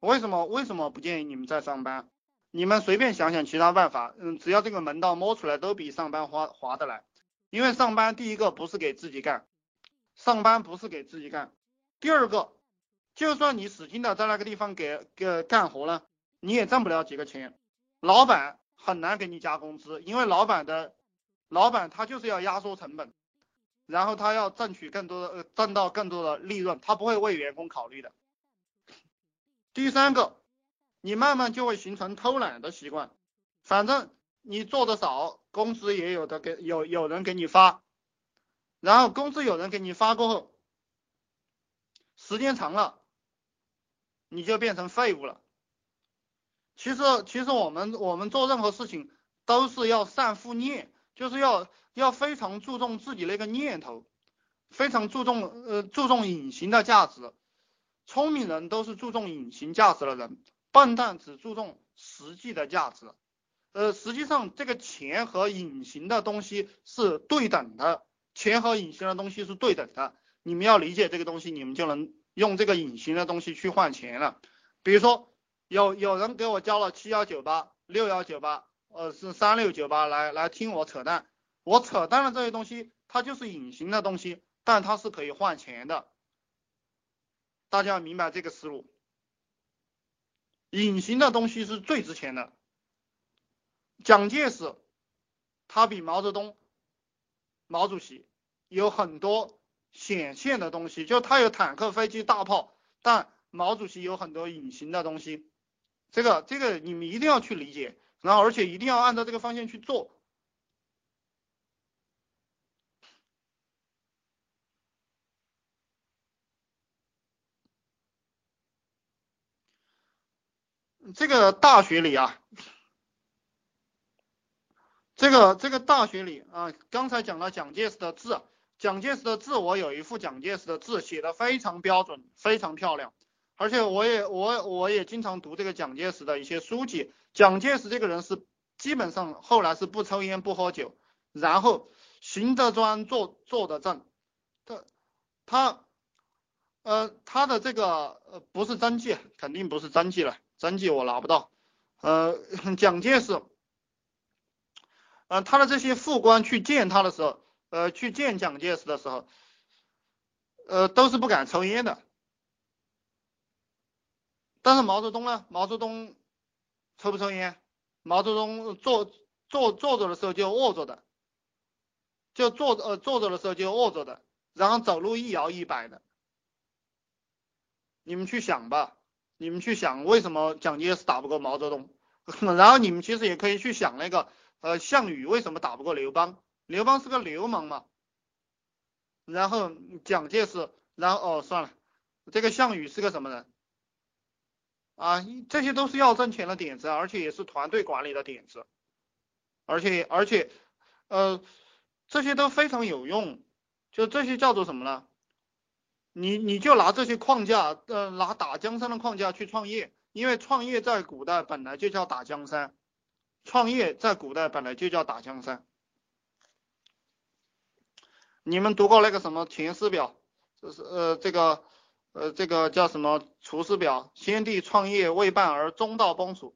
为什么为什么不建议你们在上班？你们随便想想其他办法，嗯，只要这个门道摸出来，都比上班划划得来。因为上班第一个不是给自己干，上班不是给自己干。第二个，就算你使劲的在那个地方给给干活了，你也挣不了几个钱。老板很难给你加工资，因为老板的老板他就是要压缩成本，然后他要挣取更多的呃挣到更多的利润，他不会为员工考虑的。第三个，你慢慢就会形成偷懒的习惯，反正你做的少，工资也有的给有有人给你发，然后工资有人给你发过后，时间长了，你就变成废物了。其实其实我们我们做任何事情都是要善复念，就是要要非常注重自己那个念头，非常注重呃注重隐形的价值。聪明人都是注重隐形价值的人，笨蛋只注重实际的价值。呃，实际上这个钱和隐形的东西是对等的，钱和隐形的东西是对等的。你们要理解这个东西，你们就能用这个隐形的东西去换钱了。比如说，有有人给我交了七幺九八、六幺九八，呃，是三六九八来来听我扯淡，我扯淡的这些东西，它就是隐形的东西，但它是可以换钱的。大家要明白这个思路，隐形的东西是最值钱的。蒋介石他比毛泽东、毛主席有很多显现的东西，就他有坦克、飞机、大炮，但毛主席有很多隐形的东西。这个这个你们一定要去理解，然后而且一定要按照这个方向去做。这个大学里啊，这个这个大学里啊，刚才讲了蒋介石的字，蒋介石的字，我有一副蒋介石的字，写的非常标准，非常漂亮，而且我也我我也经常读这个蒋介石的一些书籍。蒋介石这个人是基本上后来是不抽烟不喝酒，然后行得专坐坐得正，他他呃他的这个呃不是真迹，肯定不是真迹了。真迹我拿不到，呃，蒋介石，呃，他的这些副官去见他的时候，呃，去见蒋介石的时候，呃，都是不敢抽烟的。但是毛泽东呢？毛泽东抽不抽烟？毛泽东坐坐坐着的时候就卧着的，就坐呃坐着的时候就卧着的，然后走路一摇一摆的。你们去想吧。你们去想为什么蒋介石打不过毛泽东，然后你们其实也可以去想那个呃项羽为什么打不过刘邦，刘邦是个流氓嘛，然后蒋介石，然后哦算了，这个项羽是个什么人啊？这些都是要挣钱的点子，而且也是团队管理的点子，而且而且呃这些都非常有用，就这些叫做什么呢？你你就拿这些框架，呃，拿打江山的框架去创业，因为创业在古代本来就叫打江山，创业在古代本来就叫打江山。你们读过那个什么《钱师表》，就是呃这个呃这个叫什么《厨师表》？先帝创业未半而中道崩殂，